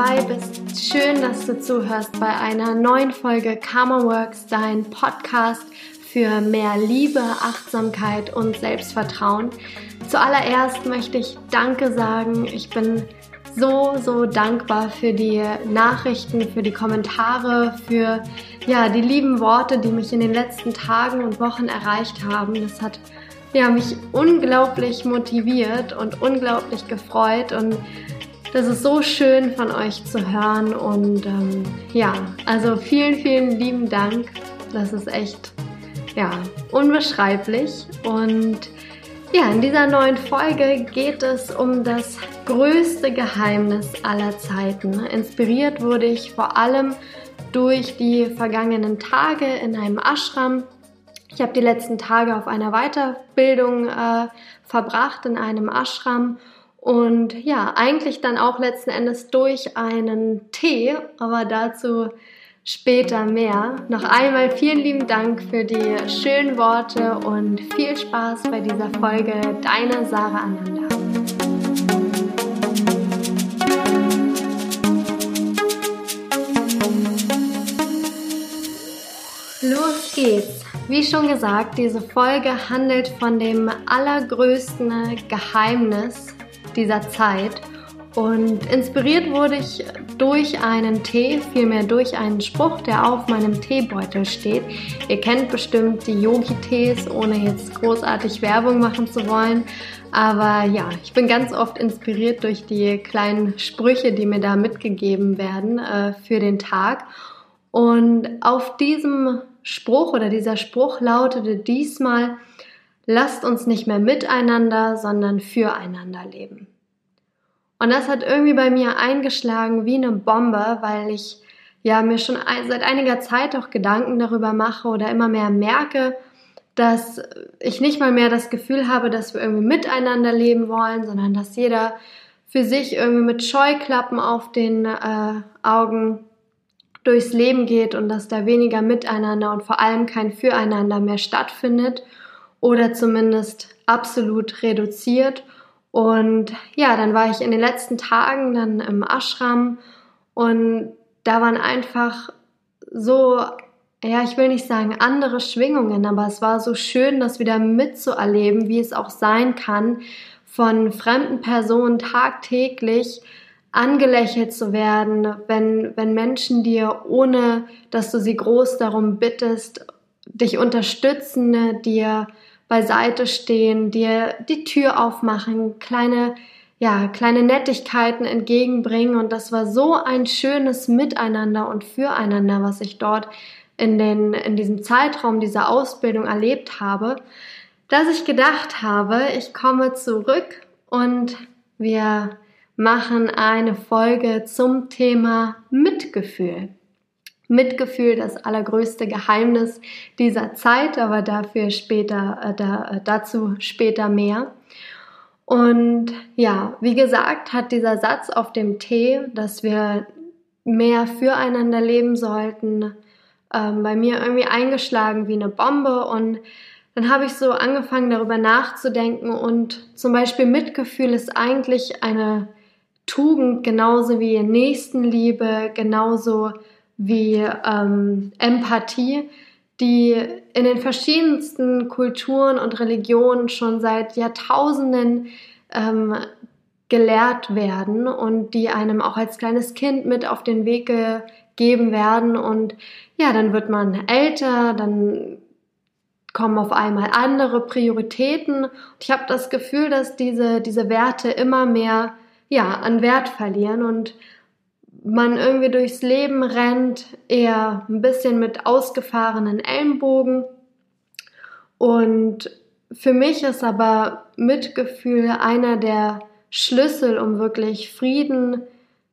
dabei bist. Schön, dass du zuhörst bei einer neuen Folge Karma Works, dein Podcast für mehr Liebe, Achtsamkeit und Selbstvertrauen. Zuallererst möchte ich Danke sagen. Ich bin so, so dankbar für die Nachrichten, für die Kommentare, für ja, die lieben Worte, die mich in den letzten Tagen und Wochen erreicht haben. Das hat ja, mich unglaublich motiviert und unglaublich gefreut und das ist so schön von euch zu hören und ähm, ja, also vielen, vielen lieben Dank. Das ist echt, ja, unbeschreiblich und ja, in dieser neuen Folge geht es um das größte Geheimnis aller Zeiten. Inspiriert wurde ich vor allem durch die vergangenen Tage in einem Ashram ich habe die letzten Tage auf einer Weiterbildung äh, verbracht in einem Ashram und ja, eigentlich dann auch letzten Endes durch einen Tee, aber dazu später mehr. Noch einmal vielen lieben Dank für die schönen Worte und viel Spaß bei dieser Folge. Deine Sarah Ananda. Los geht's! Wie schon gesagt, diese Folge handelt von dem allergrößten Geheimnis dieser Zeit und inspiriert wurde ich durch einen Tee, vielmehr durch einen Spruch, der auf meinem Teebeutel steht. Ihr kennt bestimmt die Yogi-Tees, ohne jetzt großartig Werbung machen zu wollen. Aber ja, ich bin ganz oft inspiriert durch die kleinen Sprüche, die mir da mitgegeben werden äh, für den Tag. Und auf diesem Spruch oder dieser Spruch lautete diesmal, lasst uns nicht mehr miteinander, sondern füreinander leben. Und das hat irgendwie bei mir eingeschlagen wie eine Bombe, weil ich ja mir schon seit einiger Zeit auch Gedanken darüber mache oder immer mehr merke, dass ich nicht mal mehr das Gefühl habe, dass wir irgendwie miteinander leben wollen, sondern dass jeder für sich irgendwie mit Scheuklappen auf den äh, Augen durchs Leben geht und dass da weniger Miteinander und vor allem kein Füreinander mehr stattfindet oder zumindest absolut reduziert. Und ja, dann war ich in den letzten Tagen dann im Ashram und da waren einfach so, ja, ich will nicht sagen andere Schwingungen, aber es war so schön, das wieder mitzuerleben, wie es auch sein kann, von fremden Personen tagtäglich angelächelt zu werden, wenn, wenn Menschen dir, ohne dass du sie groß darum bittest, dich unterstützen, dir beiseite stehen, dir die Tür aufmachen, kleine, ja, kleine Nettigkeiten entgegenbringen. Und das war so ein schönes Miteinander und Füreinander, was ich dort in, den, in diesem Zeitraum dieser Ausbildung erlebt habe, dass ich gedacht habe, ich komme zurück und wir machen eine Folge zum Thema Mitgefühl. Mitgefühl, das allergrößte Geheimnis dieser Zeit, aber dafür später, äh, da, äh, dazu später mehr. Und ja, wie gesagt, hat dieser Satz auf dem Tee, dass wir mehr füreinander leben sollten, ähm, bei mir irgendwie eingeschlagen wie eine Bombe und dann habe ich so angefangen darüber nachzudenken und zum Beispiel Mitgefühl ist eigentlich eine Tugend genauso wie Nächstenliebe, genauso wie ähm, Empathie, die in den verschiedensten Kulturen und Religionen schon seit Jahrtausenden ähm, gelehrt werden und die einem auch als kleines Kind mit auf den Weg gegeben werden. Und ja, dann wird man älter, dann kommen auf einmal andere Prioritäten. Und ich habe das Gefühl, dass diese, diese Werte immer mehr ja, an Wert verlieren und man irgendwie durchs Leben rennt, eher ein bisschen mit ausgefahrenen Ellenbogen. Und für mich ist aber Mitgefühl einer der Schlüssel, um wirklich Frieden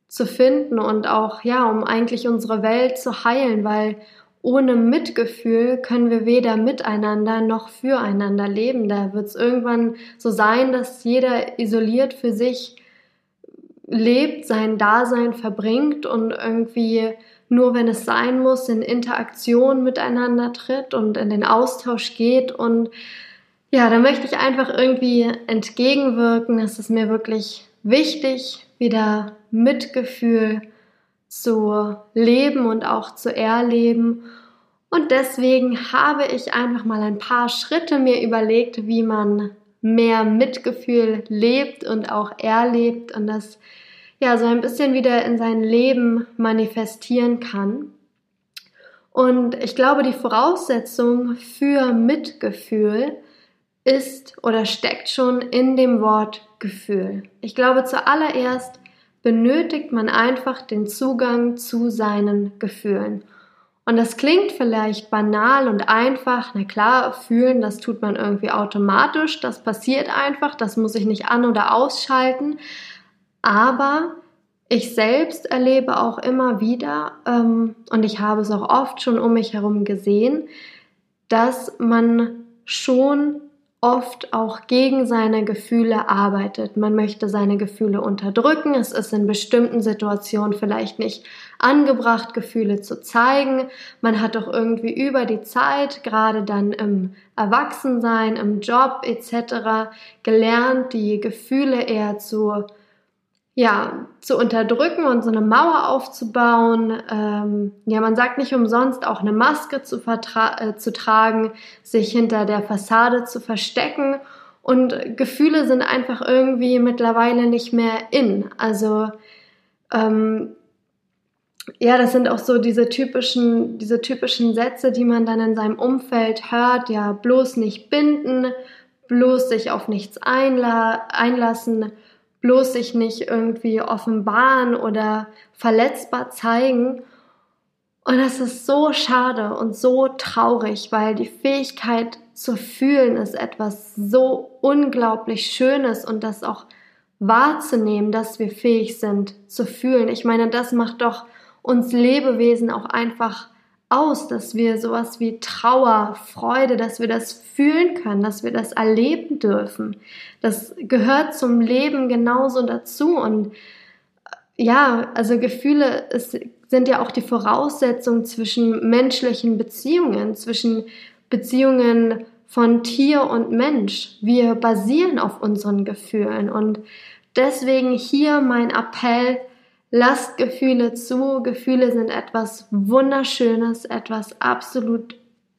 zu finden und auch, ja, um eigentlich unsere Welt zu heilen, weil ohne Mitgefühl können wir weder miteinander noch füreinander leben. Da wird es irgendwann so sein, dass jeder isoliert für sich lebt, sein Dasein verbringt und irgendwie nur wenn es sein muss, in Interaktion miteinander tritt und in den Austausch geht. Und ja, da möchte ich einfach irgendwie entgegenwirken. Es ist mir wirklich wichtig, wieder Mitgefühl zu leben und auch zu erleben. Und deswegen habe ich einfach mal ein paar Schritte mir überlegt, wie man mehr Mitgefühl lebt und auch erlebt und das ja so ein bisschen wieder in sein Leben manifestieren kann. Und ich glaube, die Voraussetzung für Mitgefühl ist oder steckt schon in dem Wort Gefühl. Ich glaube, zuallererst benötigt man einfach den Zugang zu seinen Gefühlen. Und das klingt vielleicht banal und einfach. Na klar, fühlen, das tut man irgendwie automatisch. Das passiert einfach. Das muss ich nicht an- oder ausschalten. Aber ich selbst erlebe auch immer wieder, ähm, und ich habe es auch oft schon um mich herum gesehen, dass man schon oft auch gegen seine Gefühle arbeitet. Man möchte seine Gefühle unterdrücken. Es ist in bestimmten Situationen vielleicht nicht angebracht, Gefühle zu zeigen. Man hat doch irgendwie über die Zeit, gerade dann im Erwachsensein, im Job etc., gelernt, die Gefühle eher zu ja, zu unterdrücken und so eine Mauer aufzubauen. Ähm, ja, man sagt nicht umsonst auch eine Maske zu, äh, zu tragen, sich hinter der Fassade zu verstecken. Und Gefühle sind einfach irgendwie mittlerweile nicht mehr in. Also ähm, ja, das sind auch so diese typischen, diese typischen Sätze, die man dann in seinem Umfeld hört. Ja, bloß nicht binden, bloß sich auf nichts einla einlassen bloß sich nicht irgendwie offenbaren oder verletzbar zeigen. Und das ist so schade und so traurig, weil die Fähigkeit zu fühlen ist etwas so unglaublich Schönes und das auch wahrzunehmen, dass wir fähig sind zu fühlen. Ich meine, das macht doch uns Lebewesen auch einfach aus, dass wir sowas wie Trauer, Freude, dass wir das fühlen können, dass wir das erleben dürfen. Das gehört zum Leben genauso dazu. Und äh, ja, also Gefühle ist, sind ja auch die Voraussetzung zwischen menschlichen Beziehungen, zwischen Beziehungen von Tier und Mensch. Wir basieren auf unseren Gefühlen. Und deswegen hier mein Appell, Lasst Gefühle zu. Gefühle sind etwas Wunderschönes, etwas absolut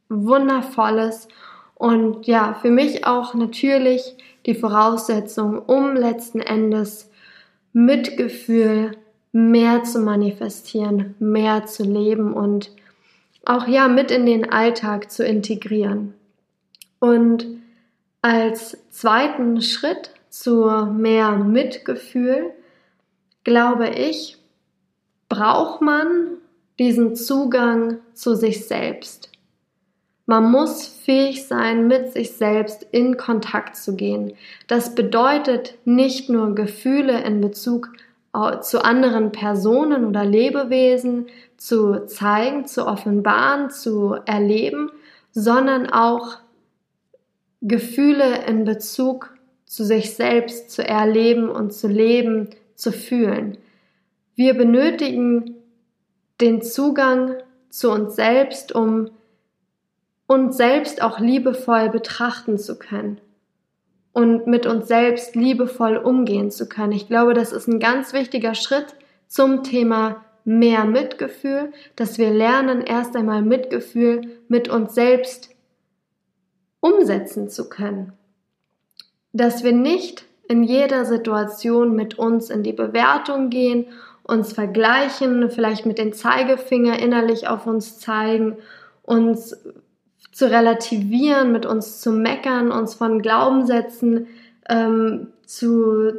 Wundervolles und ja, für mich auch natürlich die Voraussetzung, um letzten Endes Mitgefühl mehr zu manifestieren, mehr zu leben und auch ja mit in den Alltag zu integrieren. Und als zweiten Schritt zu mehr Mitgefühl glaube ich, braucht man diesen Zugang zu sich selbst. Man muss fähig sein, mit sich selbst in Kontakt zu gehen. Das bedeutet nicht nur Gefühle in Bezug zu anderen Personen oder Lebewesen zu zeigen, zu offenbaren, zu erleben, sondern auch Gefühle in Bezug zu sich selbst zu erleben und zu leben, zu fühlen. Wir benötigen den Zugang zu uns selbst, um uns selbst auch liebevoll betrachten zu können und mit uns selbst liebevoll umgehen zu können. Ich glaube, das ist ein ganz wichtiger Schritt zum Thema mehr Mitgefühl, dass wir lernen, erst einmal Mitgefühl mit uns selbst umsetzen zu können. Dass wir nicht in jeder Situation mit uns in die Bewertung gehen, uns vergleichen, vielleicht mit den Zeigefinger innerlich auf uns zeigen, uns zu relativieren, mit uns zu meckern, uns von Glaubenssätzen ähm, zu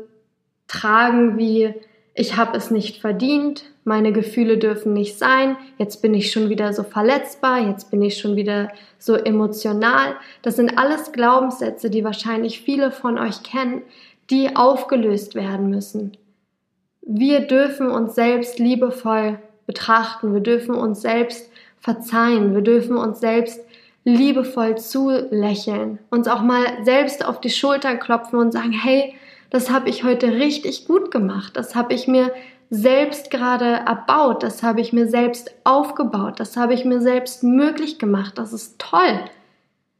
tragen wie ich habe es nicht verdient, meine Gefühle dürfen nicht sein, jetzt bin ich schon wieder so verletzbar, jetzt bin ich schon wieder so emotional. Das sind alles Glaubenssätze, die wahrscheinlich viele von euch kennen, die aufgelöst werden müssen. Wir dürfen uns selbst liebevoll betrachten, wir dürfen uns selbst verzeihen, wir dürfen uns selbst liebevoll zulächeln, uns auch mal selbst auf die Schulter klopfen und sagen, hey, das habe ich heute richtig gut gemacht, das habe ich mir selbst gerade erbaut, das habe ich mir selbst aufgebaut, das habe ich mir selbst möglich gemacht, das ist toll.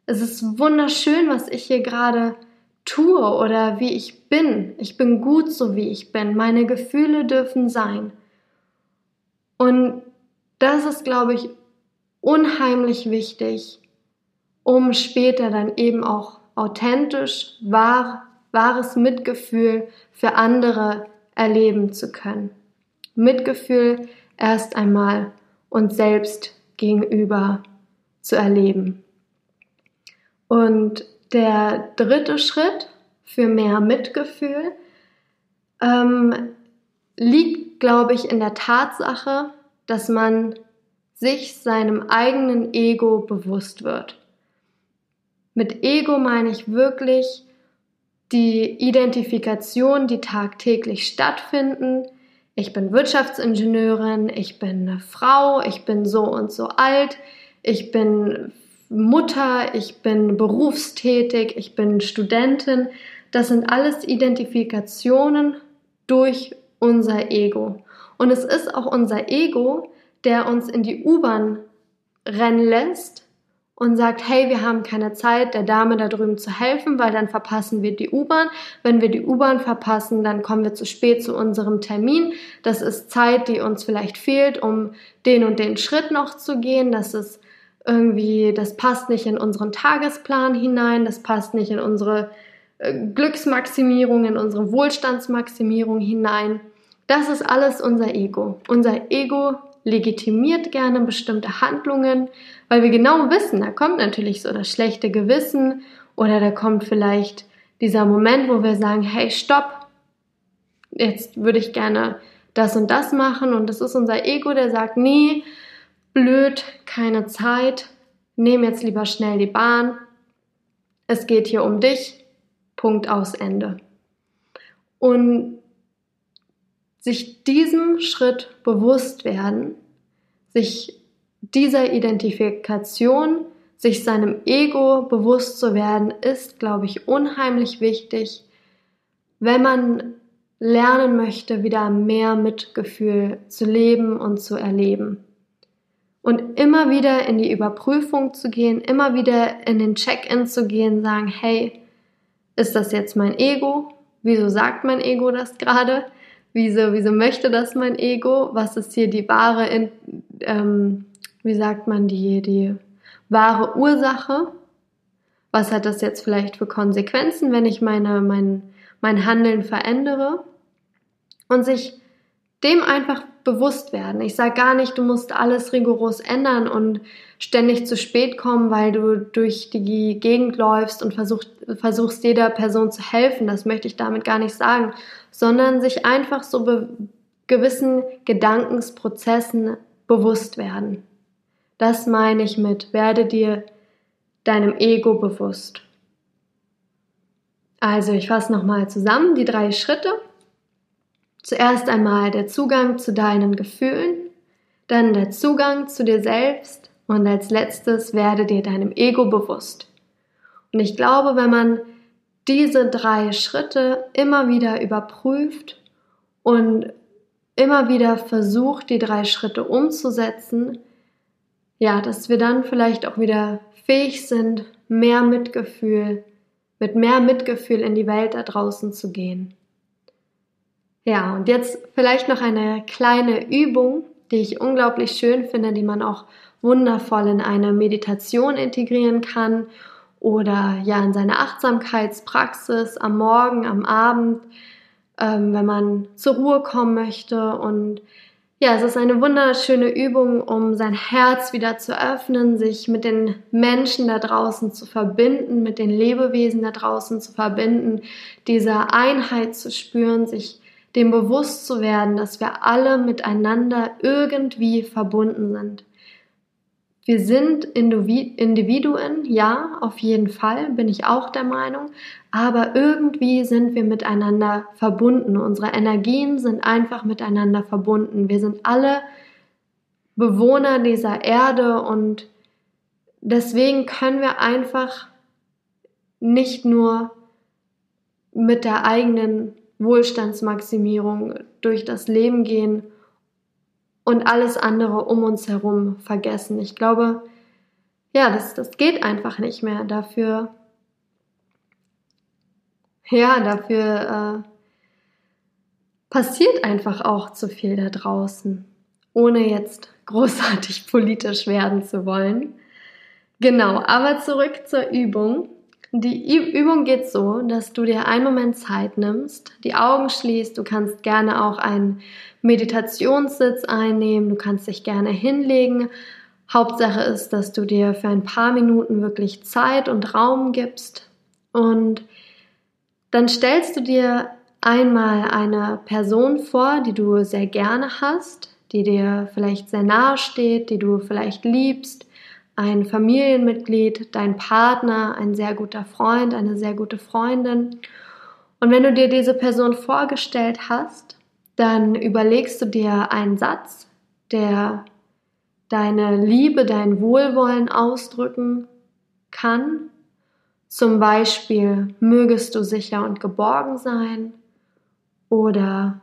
Es ist wunderschön, was ich hier gerade tue oder wie ich bin. Ich bin gut so, wie ich bin. Meine Gefühle dürfen sein. Und das ist, glaube ich, unheimlich wichtig, um später dann eben auch authentisch, wahr, wahres Mitgefühl für andere erleben zu können. Mitgefühl erst einmal uns selbst gegenüber zu erleben. Und der dritte Schritt für mehr Mitgefühl ähm, liegt, glaube ich, in der Tatsache, dass man sich seinem eigenen Ego bewusst wird. Mit Ego meine ich wirklich die Identifikation, die tagtäglich stattfinden. Ich bin Wirtschaftsingenieurin, ich bin eine Frau, ich bin so und so alt, ich bin Mutter, ich bin berufstätig, ich bin Studentin. Das sind alles Identifikationen durch unser Ego. Und es ist auch unser Ego, der uns in die U-Bahn rennen lässt und sagt, hey, wir haben keine Zeit, der Dame da drüben zu helfen, weil dann verpassen wir die U-Bahn. Wenn wir die U-Bahn verpassen, dann kommen wir zu spät zu unserem Termin. Das ist Zeit, die uns vielleicht fehlt, um den und den Schritt noch zu gehen. Das ist irgendwie, das passt nicht in unseren Tagesplan hinein, das passt nicht in unsere äh, Glücksmaximierung, in unsere Wohlstandsmaximierung hinein. Das ist alles unser Ego. Unser Ego legitimiert gerne bestimmte Handlungen, weil wir genau wissen, da kommt natürlich so das schlechte Gewissen oder da kommt vielleicht dieser Moment, wo wir sagen, hey, stopp, jetzt würde ich gerne das und das machen und das ist unser Ego, der sagt, nee, blöd, keine Zeit, nehm jetzt lieber schnell die Bahn, es geht hier um dich, Punkt aus Ende. Und sich diesem Schritt bewusst werden, sich dieser Identifikation, sich seinem Ego bewusst zu werden, ist, glaube ich, unheimlich wichtig, wenn man lernen möchte, wieder mehr Mitgefühl zu leben und zu erleben. Und immer wieder in die Überprüfung zu gehen, immer wieder in den Check-in zu gehen, sagen, hey, ist das jetzt mein Ego? Wieso sagt mein Ego das gerade? Wieso, wieso möchte das mein Ego? Was ist hier die wahre, ähm, wie sagt man, die, die wahre Ursache? Was hat das jetzt vielleicht für Konsequenzen, wenn ich meine, mein, mein Handeln verändere? Und sich dem einfach bewusst werden. Ich sage gar nicht, du musst alles rigoros ändern und ständig zu spät kommen, weil du durch die Gegend läufst und versuch, versuchst jeder Person zu helfen. Das möchte ich damit gar nicht sagen, sondern sich einfach so be gewissen Gedankensprozessen bewusst werden. Das meine ich mit, werde dir deinem Ego bewusst. Also, ich fasse nochmal zusammen die drei Schritte. Zuerst einmal der Zugang zu deinen Gefühlen, dann der Zugang zu dir selbst und als letztes werde dir deinem Ego bewusst. Und ich glaube, wenn man diese drei Schritte immer wieder überprüft und immer wieder versucht, die drei Schritte umzusetzen, ja, dass wir dann vielleicht auch wieder fähig sind, mehr Mitgefühl, mit mehr Mitgefühl in die Welt da draußen zu gehen. Ja, und jetzt vielleicht noch eine kleine Übung, die ich unglaublich schön finde, die man auch wundervoll in eine Meditation integrieren kann oder ja in seine Achtsamkeitspraxis am Morgen, am Abend, ähm, wenn man zur Ruhe kommen möchte. Und ja, es ist eine wunderschöne Übung, um sein Herz wieder zu öffnen, sich mit den Menschen da draußen zu verbinden, mit den Lebewesen da draußen zu verbinden, diese Einheit zu spüren, sich dem bewusst zu werden, dass wir alle miteinander irgendwie verbunden sind. Wir sind Individuen, ja, auf jeden Fall, bin ich auch der Meinung, aber irgendwie sind wir miteinander verbunden. Unsere Energien sind einfach miteinander verbunden. Wir sind alle Bewohner dieser Erde und deswegen können wir einfach nicht nur mit der eigenen Wohlstandsmaximierung durch das Leben gehen und alles andere um uns herum vergessen. Ich glaube, ja, das, das geht einfach nicht mehr. Dafür, ja, dafür äh, passiert einfach auch zu viel da draußen. ohne jetzt großartig politisch werden zu wollen. Genau, aber zurück zur Übung. Die Übung geht so, dass du dir einen Moment Zeit nimmst, die Augen schließt, du kannst gerne auch einen Meditationssitz einnehmen, du kannst dich gerne hinlegen. Hauptsache ist, dass du dir für ein paar Minuten wirklich Zeit und Raum gibst und dann stellst du dir einmal eine Person vor, die du sehr gerne hast, die dir vielleicht sehr nahe steht, die du vielleicht liebst, ein Familienmitglied, dein Partner, ein sehr guter Freund, eine sehr gute Freundin. Und wenn du dir diese Person vorgestellt hast, dann überlegst du dir einen Satz, der deine Liebe, dein Wohlwollen ausdrücken kann. Zum Beispiel, mögest du sicher und geborgen sein oder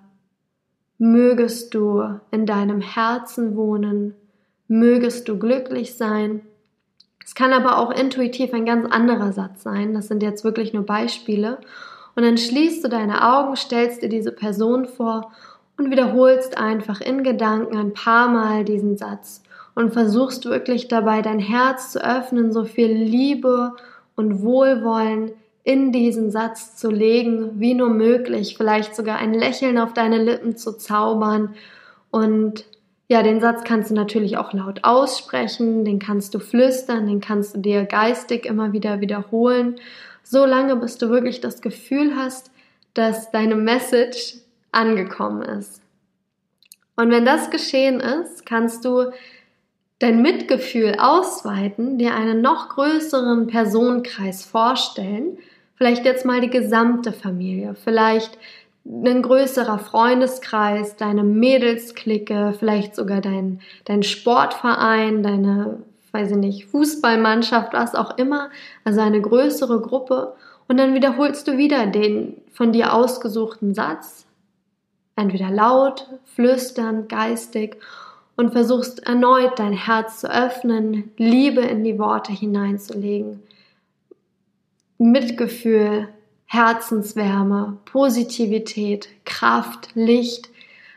mögest du in deinem Herzen wohnen, mögest du glücklich sein. Es kann aber auch intuitiv ein ganz anderer Satz sein. Das sind jetzt wirklich nur Beispiele. Und dann schließt du deine Augen, stellst dir diese Person vor und wiederholst einfach in Gedanken ein paar Mal diesen Satz und versuchst wirklich dabei dein Herz zu öffnen, so viel Liebe und Wohlwollen in diesen Satz zu legen, wie nur möglich, vielleicht sogar ein Lächeln auf deine Lippen zu zaubern. Und ja, den Satz kannst du natürlich auch laut aussprechen, den kannst du flüstern, den kannst du dir geistig immer wieder wiederholen, so lange bis du wirklich das Gefühl hast, dass deine Message angekommen ist. Und wenn das geschehen ist, kannst du dein Mitgefühl ausweiten, dir einen noch größeren Personenkreis vorstellen, vielleicht jetzt mal die gesamte Familie, vielleicht ein größerer Freundeskreis, deine Mädelsklicke, vielleicht sogar dein, dein Sportverein, deine, weiß ich nicht, Fußballmannschaft, was auch immer, also eine größere Gruppe. Und dann wiederholst du wieder den von dir ausgesuchten Satz, entweder laut, flüsternd, geistig und versuchst erneut dein Herz zu öffnen, Liebe in die Worte hineinzulegen, Mitgefühl, Herzenswärme, Positivität, Kraft, Licht,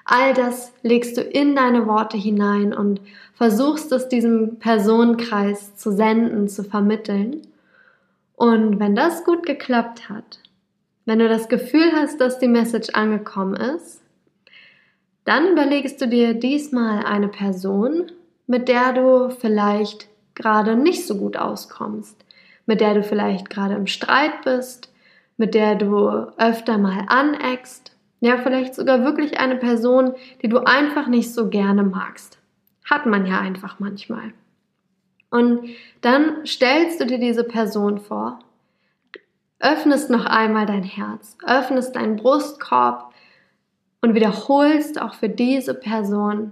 all das legst du in deine Worte hinein und versuchst es diesem Personenkreis zu senden, zu vermitteln. Und wenn das gut geklappt hat, wenn du das Gefühl hast, dass die Message angekommen ist, dann überlegst du dir diesmal eine Person, mit der du vielleicht gerade nicht so gut auskommst mit der du vielleicht gerade im Streit bist, mit der du öfter mal aneckst, ja, vielleicht sogar wirklich eine Person, die du einfach nicht so gerne magst. Hat man ja einfach manchmal. Und dann stellst du dir diese Person vor, öffnest noch einmal dein Herz, öffnest deinen Brustkorb und wiederholst auch für diese Person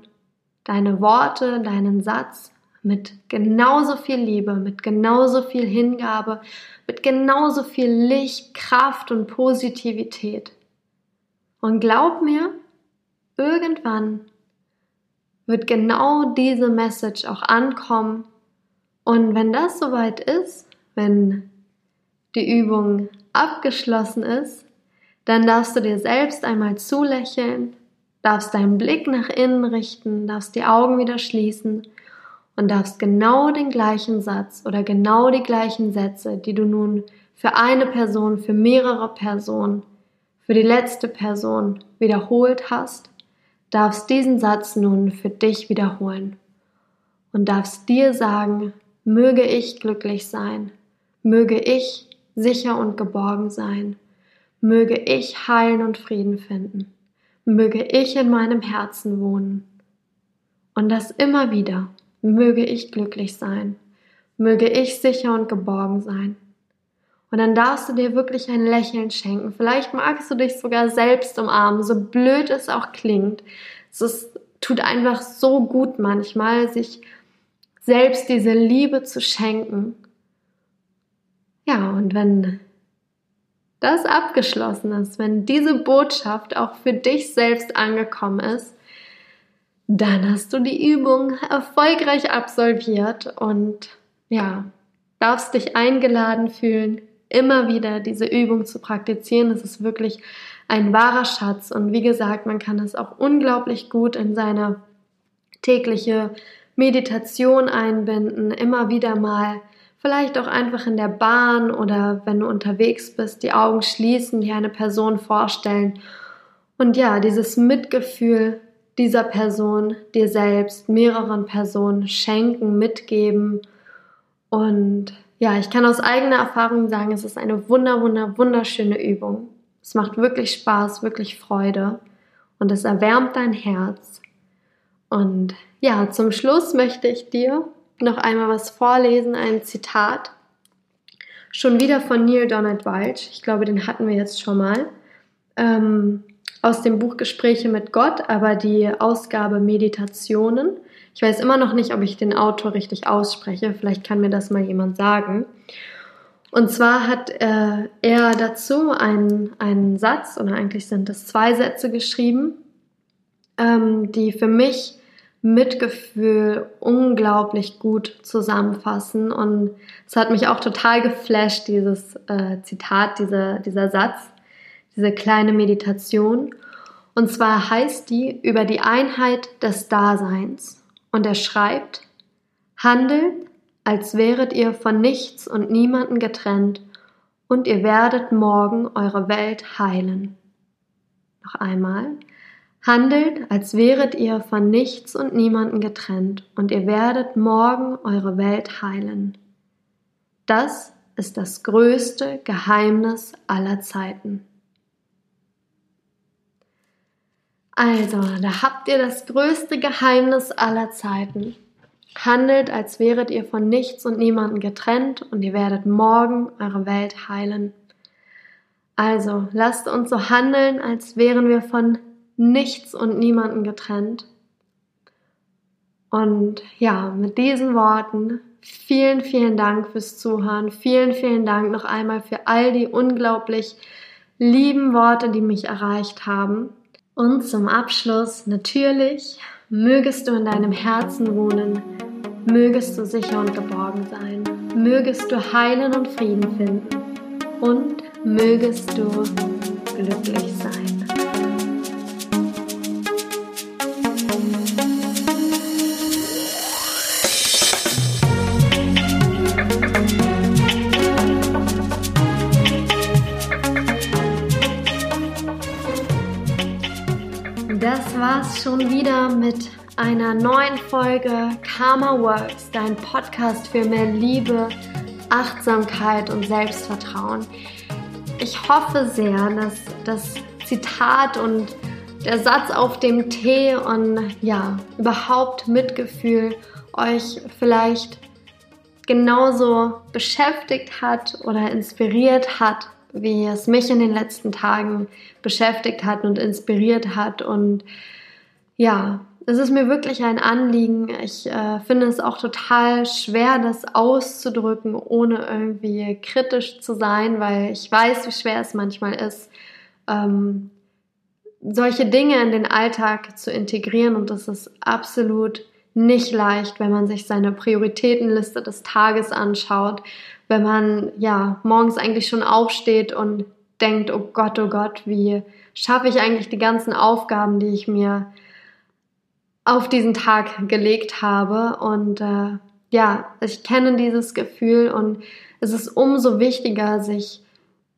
deine Worte, deinen Satz mit genauso viel Liebe, mit genauso viel Hingabe, mit genauso viel Licht, Kraft und Positivität. Und glaub mir, irgendwann wird genau diese Message auch ankommen. Und wenn das soweit ist, wenn die Übung abgeschlossen ist, dann darfst du dir selbst einmal zulächeln, darfst deinen Blick nach innen richten, darfst die Augen wieder schließen und darfst genau den gleichen Satz oder genau die gleichen Sätze, die du nun für eine Person, für mehrere Personen, für die letzte Person wiederholt hast, darfst diesen Satz nun für dich wiederholen und darfst dir sagen, möge ich glücklich sein, möge ich sicher und geborgen sein, möge ich heilen und Frieden finden, möge ich in meinem Herzen wohnen. Und das immer wieder möge ich glücklich sein, möge ich sicher und geborgen sein. Und dann darfst du dir wirklich ein Lächeln schenken. Vielleicht magst du dich sogar selbst umarmen, so blöd es auch klingt. Es tut einfach so gut manchmal, sich selbst diese Liebe zu schenken. Ja, und wenn das abgeschlossen ist, wenn diese Botschaft auch für dich selbst angekommen ist, dann hast du die Übung erfolgreich absolviert und ja, darfst dich eingeladen fühlen, immer wieder diese Übung zu praktizieren. Es ist wirklich ein wahrer Schatz und wie gesagt, man kann es auch unglaublich gut in seine tägliche Meditation einbinden, immer wieder mal, vielleicht auch einfach in der Bahn oder wenn du unterwegs bist, die Augen schließen, dir eine Person vorstellen und ja, dieses Mitgefühl dieser Person, dir selbst, mehreren Personen schenken, mitgeben und ja, ich kann aus eigener Erfahrung sagen, es ist eine wunder, wunder, wunderschöne Übung. Es macht wirklich Spaß, wirklich Freude und es erwärmt dein Herz. Und ja, zum Schluss möchte ich dir noch einmal was vorlesen, ein Zitat. Schon wieder von Neil Donald Walsh. Ich glaube, den hatten wir jetzt schon mal. Ähm, aus dem Buch Gespräche mit Gott, aber die Ausgabe Meditationen. Ich weiß immer noch nicht, ob ich den Autor richtig ausspreche. Vielleicht kann mir das mal jemand sagen. Und zwar hat äh, er dazu einen, einen Satz, oder eigentlich sind es zwei Sätze geschrieben, ähm, die für mich Mitgefühl unglaublich gut zusammenfassen. Und es hat mich auch total geflasht, dieses äh, Zitat, diese, dieser Satz, diese kleine Meditation. Und zwar heißt die über die Einheit des Daseins. Und er schreibt, handelt, als wäret ihr von nichts und niemanden getrennt, und ihr werdet morgen eure Welt heilen. Noch einmal, Handelt, als wäret ihr von nichts und niemanden getrennt, und ihr werdet morgen eure Welt heilen. Das ist das größte Geheimnis aller Zeiten. Also, da habt ihr das größte Geheimnis aller Zeiten. Handelt, als wäret ihr von nichts und niemanden getrennt, und ihr werdet morgen eure Welt heilen. Also, lasst uns so handeln, als wären wir von nichts und niemanden getrennt. Und ja, mit diesen Worten vielen, vielen Dank fürs Zuhören. Vielen, vielen Dank noch einmal für all die unglaublich lieben Worte, die mich erreicht haben. Und zum Abschluss natürlich, mögest du in deinem Herzen wohnen, mögest du sicher und geborgen sein, mögest du heilen und Frieden finden und mögest du glücklich sein. War's schon wieder mit einer neuen Folge Karma Works, dein Podcast für mehr Liebe, Achtsamkeit und Selbstvertrauen. Ich hoffe sehr, dass das Zitat und der Satz auf dem Tee und ja, überhaupt Mitgefühl euch vielleicht genauso beschäftigt hat oder inspiriert hat, wie es mich in den letzten Tagen beschäftigt hat und inspiriert hat. Und ja, es ist mir wirklich ein Anliegen. Ich äh, finde es auch total schwer, das auszudrücken, ohne irgendwie kritisch zu sein, weil ich weiß, wie schwer es manchmal ist, ähm, solche Dinge in den Alltag zu integrieren. Und das ist absolut nicht leicht, wenn man sich seine Prioritätenliste des Tages anschaut, wenn man ja morgens eigentlich schon aufsteht und denkt, oh Gott, oh Gott, wie schaffe ich eigentlich die ganzen Aufgaben, die ich mir auf diesen Tag gelegt habe. Und äh, ja, ich kenne dieses Gefühl und es ist umso wichtiger, sich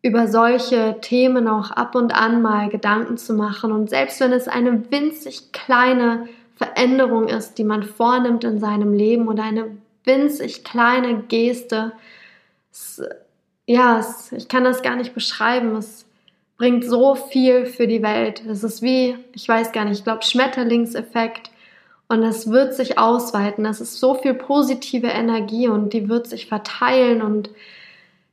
über solche Themen auch ab und an mal Gedanken zu machen. Und selbst wenn es eine winzig kleine Veränderung ist, die man vornimmt in seinem Leben oder eine winzig kleine Geste, es, ja, es, ich kann das gar nicht beschreiben. Es bringt so viel für die Welt. Es ist wie, ich weiß gar nicht, ich glaube Schmetterlingseffekt. Und es wird sich ausweiten. Das ist so viel positive Energie und die wird sich verteilen. Und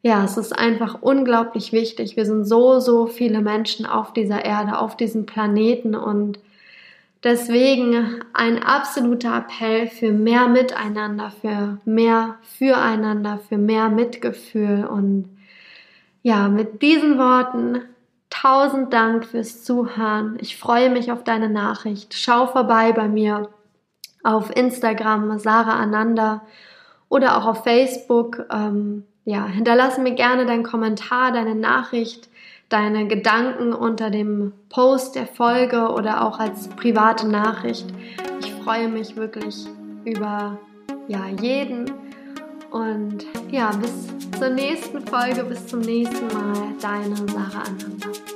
ja, es ist einfach unglaublich wichtig. Wir sind so, so viele Menschen auf dieser Erde, auf diesem Planeten und Deswegen ein absoluter Appell für mehr Miteinander, für mehr Füreinander, für mehr Mitgefühl. Und ja, mit diesen Worten tausend Dank fürs Zuhören. Ich freue mich auf deine Nachricht. Schau vorbei bei mir auf Instagram, Sarah Ananda oder auch auf Facebook. Ähm, ja, hinterlasse mir gerne deinen Kommentar, deine Nachricht deine Gedanken unter dem Post der Folge oder auch als private Nachricht. Ich freue mich wirklich über ja, jeden. Und ja, bis zur nächsten Folge, bis zum nächsten Mal, deine Sarah Ananda.